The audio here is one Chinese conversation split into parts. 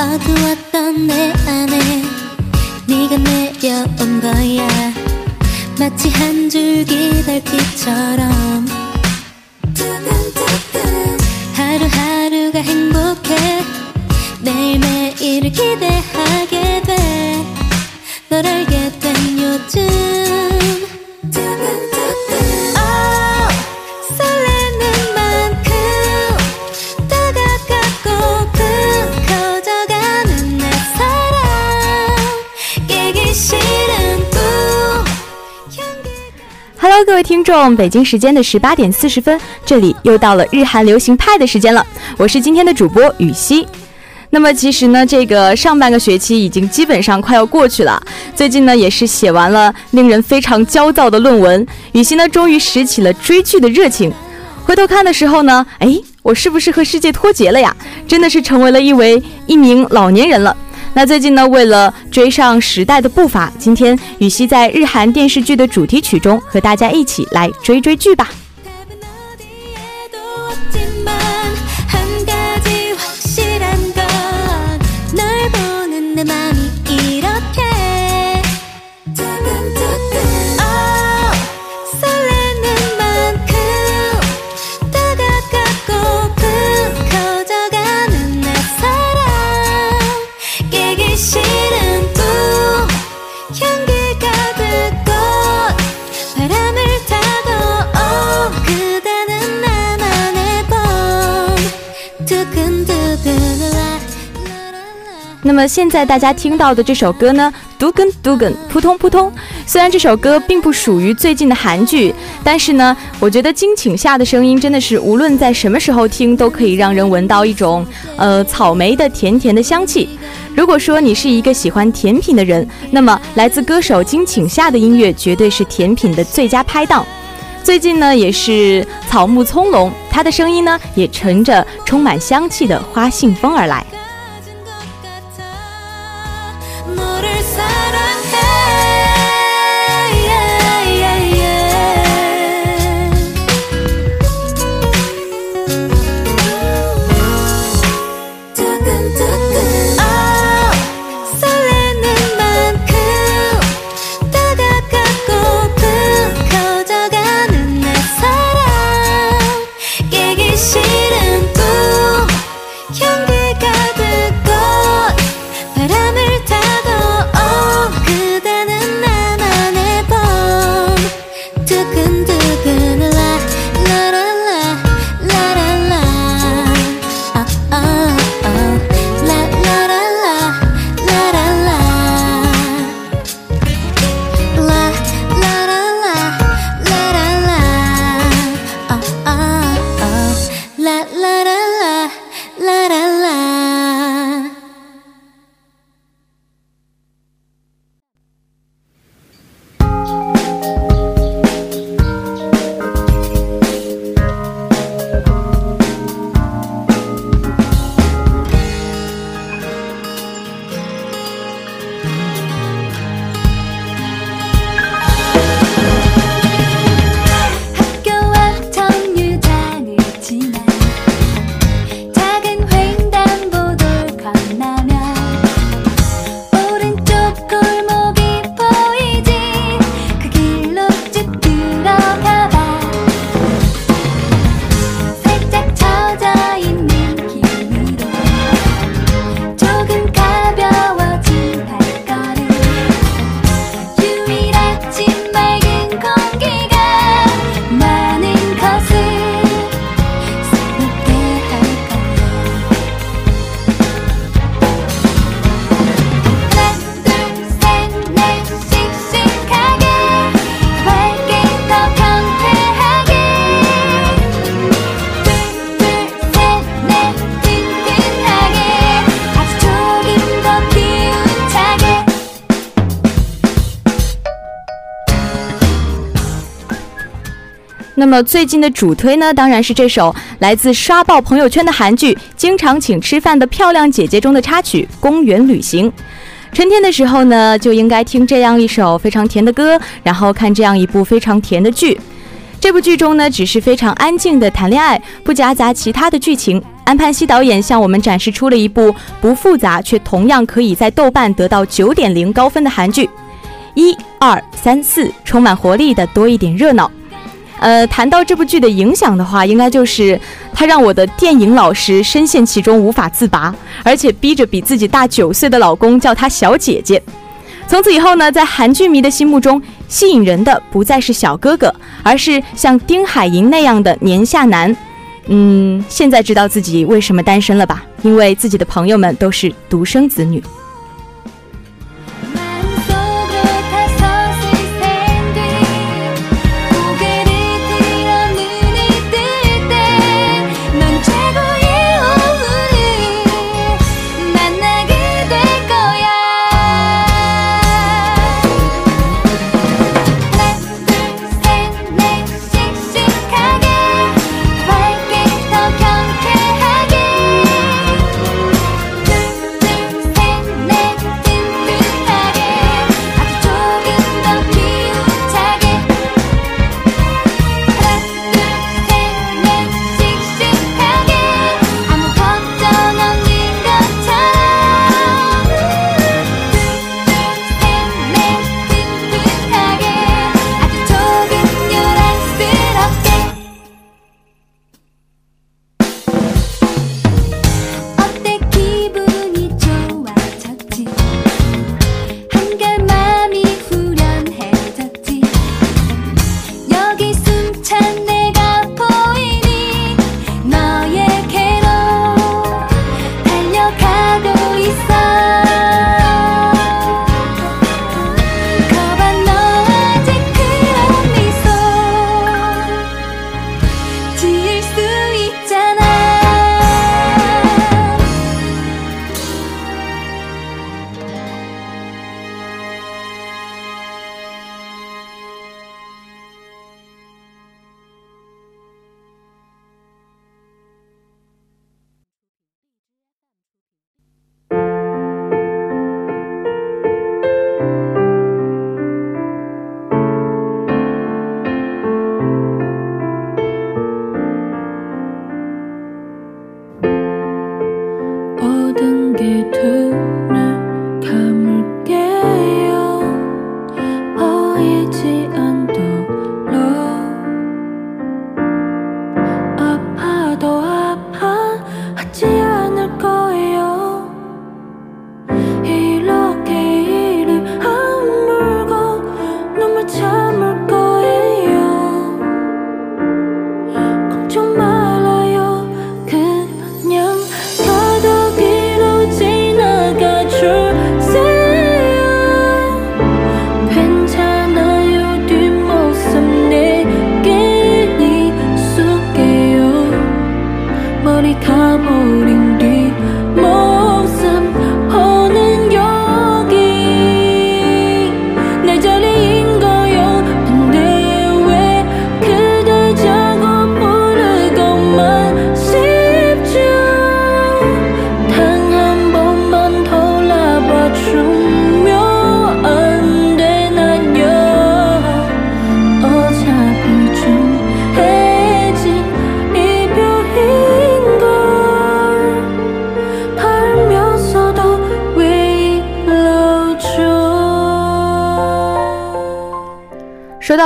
어두웠던 내 안에 네가 내려온 거야. 마치 한 줄기 달빛처럼. 하루하루가 행복해. 매일매일을 기대하게 돼. 널 알게 된 요즘 各位听众，北京时间的十八点四十分，这里又到了日韩流行派的时间了。我是今天的主播雨熙。那么其实呢，这个上半个学期已经基本上快要过去了。最近呢，也是写完了令人非常焦躁的论文，雨熙呢终于拾起了追剧的热情。回头看的时候呢，哎，我是不是和世界脱节了呀？真的是成为了一位一名老年人了。那最近呢，为了追上时代的步伐，今天雨熙在日韩电视剧的主题曲中和大家一起来追追剧吧。那么现在大家听到的这首歌呢，嘟根嘟根，扑通扑通。虽然这首歌并不属于最近的韩剧，但是呢，我觉得金请夏的声音真的是无论在什么时候听，都可以让人闻到一种呃草莓的甜甜的香气。如果说你是一个喜欢甜品的人，那么来自歌手金请夏的音乐绝对是甜品的最佳拍档。最近呢，也是草木葱茏，他的声音呢也乘着充满香气的花信风而来。那么最近的主推呢，当然是这首来自刷爆朋友圈的韩剧《经常请吃饭的漂亮姐姐》中的插曲《公园旅行》。春天的时候呢，就应该听这样一首非常甜的歌，然后看这样一部非常甜的剧。这部剧中呢，只是非常安静的谈恋爱，不夹杂其他的剧情。安盼希导演向我们展示出了一部不复杂却同样可以在豆瓣得到九点零高分的韩剧。一二三四，充满活力的多一点热闹。呃，谈到这部剧的影响的话，应该就是它让我的电影老师深陷其中无法自拔，而且逼着比自己大九岁的老公叫她小姐姐。从此以后呢，在韩剧迷的心目中，吸引人的不再是小哥哥，而是像丁海寅那样的年下男。嗯，现在知道自己为什么单身了吧？因为自己的朋友们都是独生子女。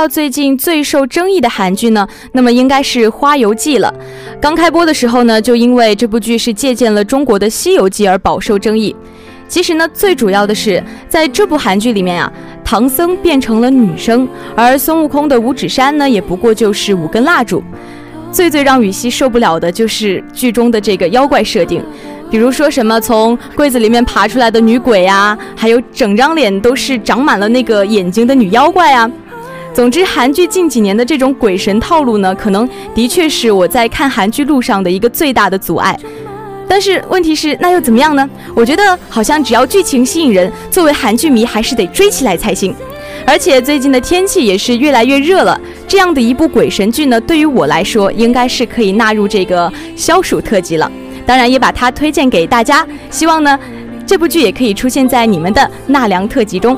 最近最受争议的韩剧呢，那么应该是《花游记》了。刚开播的时候呢，就因为这部剧是借鉴了中国的《西游记》而饱受争议。其实呢，最主要的是在这部韩剧里面啊，唐僧变成了女生，而孙悟空的五指山呢，也不过就是五根蜡烛。最最让雨熙受不了的就是剧中的这个妖怪设定，比如说什么从柜子里面爬出来的女鬼啊，还有整张脸都是长满了那个眼睛的女妖怪啊。总之，韩剧近几年的这种鬼神套路呢，可能的确是我在看韩剧路上的一个最大的阻碍。但是问题是，那又怎么样呢？我觉得好像只要剧情吸引人，作为韩剧迷还是得追起来才行。而且最近的天气也是越来越热了，这样的一部鬼神剧呢，对于我来说，应该是可以纳入这个消暑特辑了。当然，也把它推荐给大家，希望呢，这部剧也可以出现在你们的纳凉特辑中。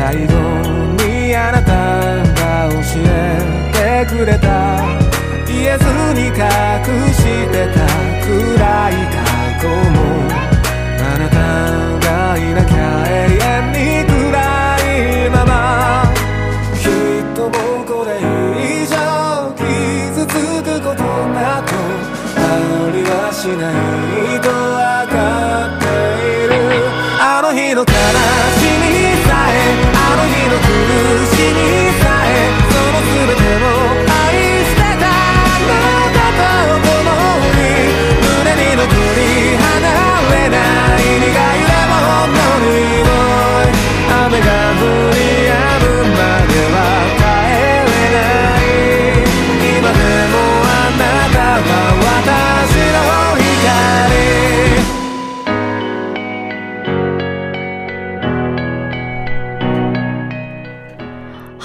最後にあなたが教えてくれた。言えずに隠してた。暗い過去も。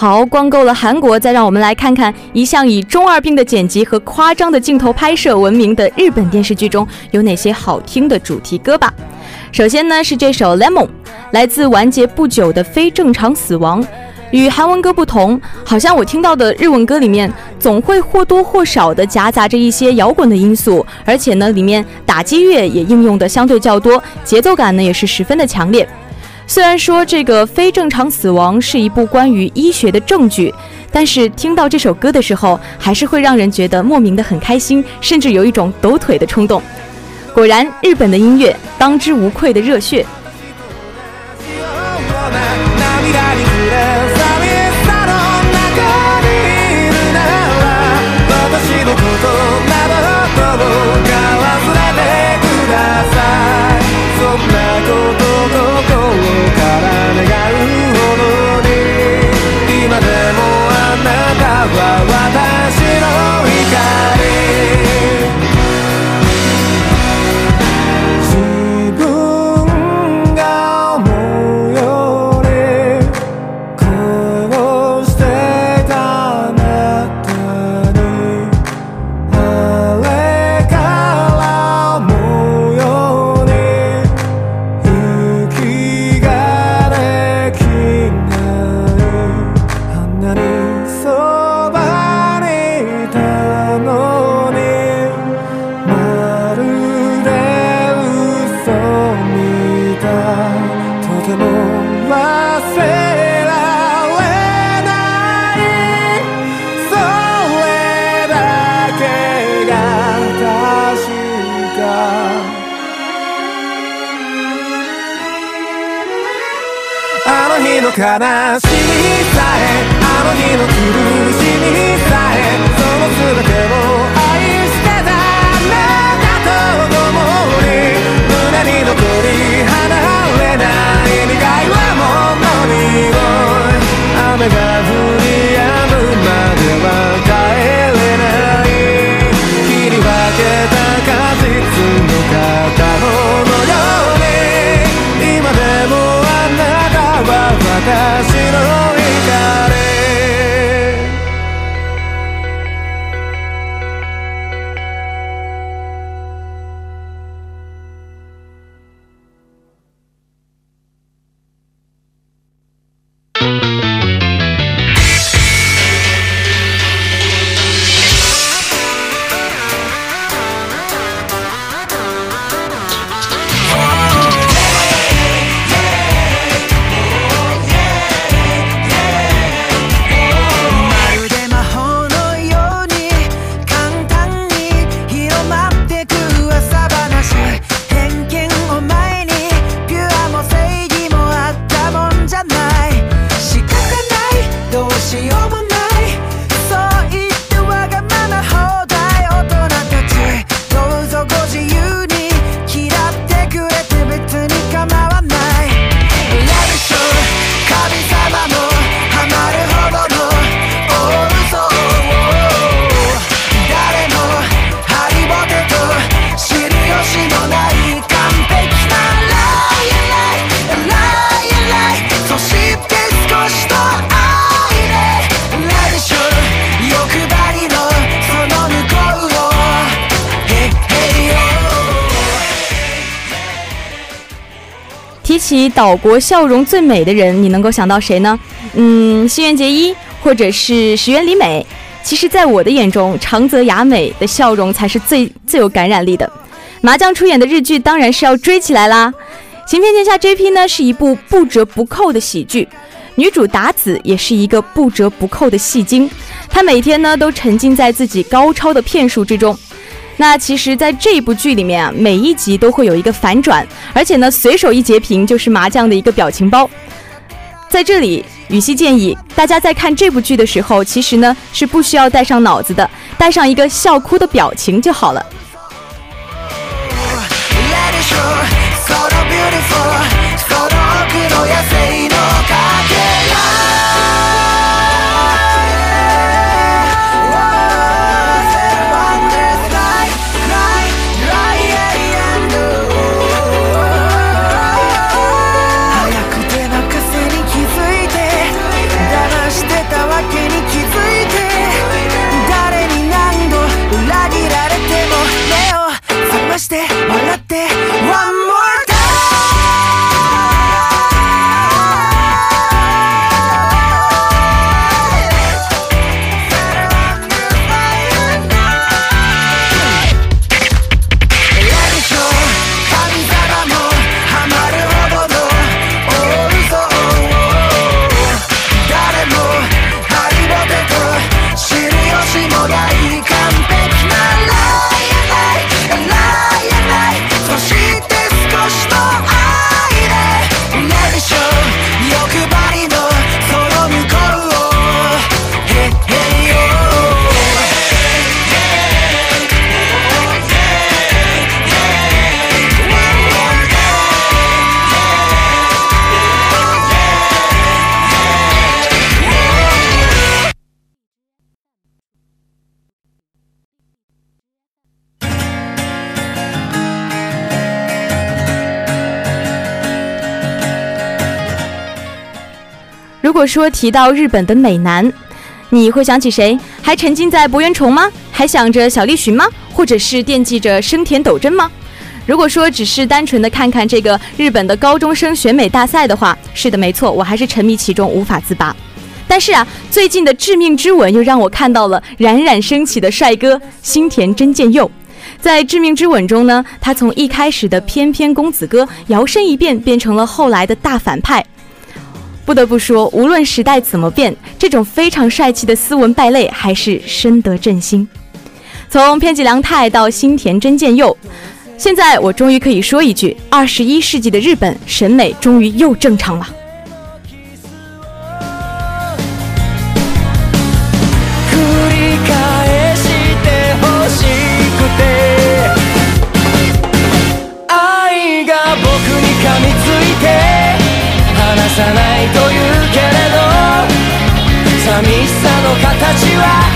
好，光够了韩国，再让我们来看看一向以中二病的剪辑和夸张的镜头拍摄闻名的日本电视剧中有哪些好听的主题歌吧。首先呢是这首《Lemon》，来自完结不久的《非正常死亡》。与韩文歌不同，好像我听到的日文歌里面总会或多或少的夹杂着一些摇滚的因素，而且呢，里面打击乐也应用的相对较多，节奏感呢也是十分的强烈。虽然说这个非正常死亡是一部关于医学的证据，但是听到这首歌的时候，还是会让人觉得莫名的很开心，甚至有一种抖腿的冲动。果然，日本的音乐当之无愧的热血。起岛国笑容最美的人，你能够想到谁呢？嗯，新垣结衣，或者是石原里美。其实，在我的眼中，长泽雅美的笑容才是最最有感染力的。麻将出演的日剧当然是要追起来啦。《行骗天下 JP》呢是一部不折不扣的喜剧，女主达子也是一个不折不扣的戏精，她每天呢都沉浸在自己高超的骗术之中。那其实，在这一部剧里面啊，每一集都会有一个反转，而且呢，随手一截屏就是麻将的一个表情包。在这里，雨熙建议大家在看这部剧的时候，其实呢是不需要带上脑子的，带上一个笑哭的表情就好了。 Let it show その beautiful その奥の 说提到日本的美男，你会想起谁？还沉浸在博元崇吗？还想着小栗旬吗？或者是惦记着生田斗真吗？如果说只是单纯的看看这个日本的高中生选美大赛的话，是的，没错，我还是沉迷其中无法自拔。但是啊，最近的《致命之吻》又让我看到了冉冉升起的帅哥新田真剑佑。在《致命之吻》中呢，他从一开始的翩翩公子哥摇身一变，变成了后来的大反派。不得不说，无论时代怎么变，这种非常帅气的斯文败类还是深得朕心。从偏吉良太到新田真剑佑，现在我终于可以说一句：二十一世纪的日本审美终于又正常了。寂しさの形は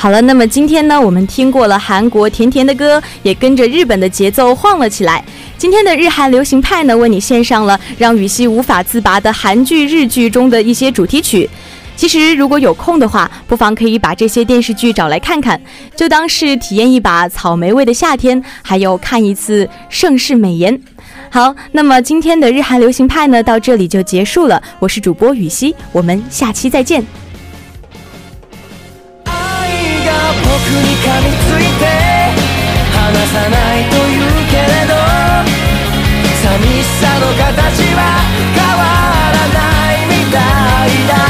好了，那么今天呢，我们听过了韩国甜甜的歌，也跟着日本的节奏晃了起来。今天的日韩流行派呢，为你献上了让雨熙无法自拔的韩剧、日剧中的一些主题曲。其实，如果有空的话，不妨可以把这些电视剧找来看看，就当是体验一把草莓味的夏天，还有看一次盛世美颜。好，那么今天的日韩流行派呢，到这里就结束了。我是主播雨熙，我们下期再见。に噛みついて離さないと言うけれど寂しさの形は変わらないみたいだ。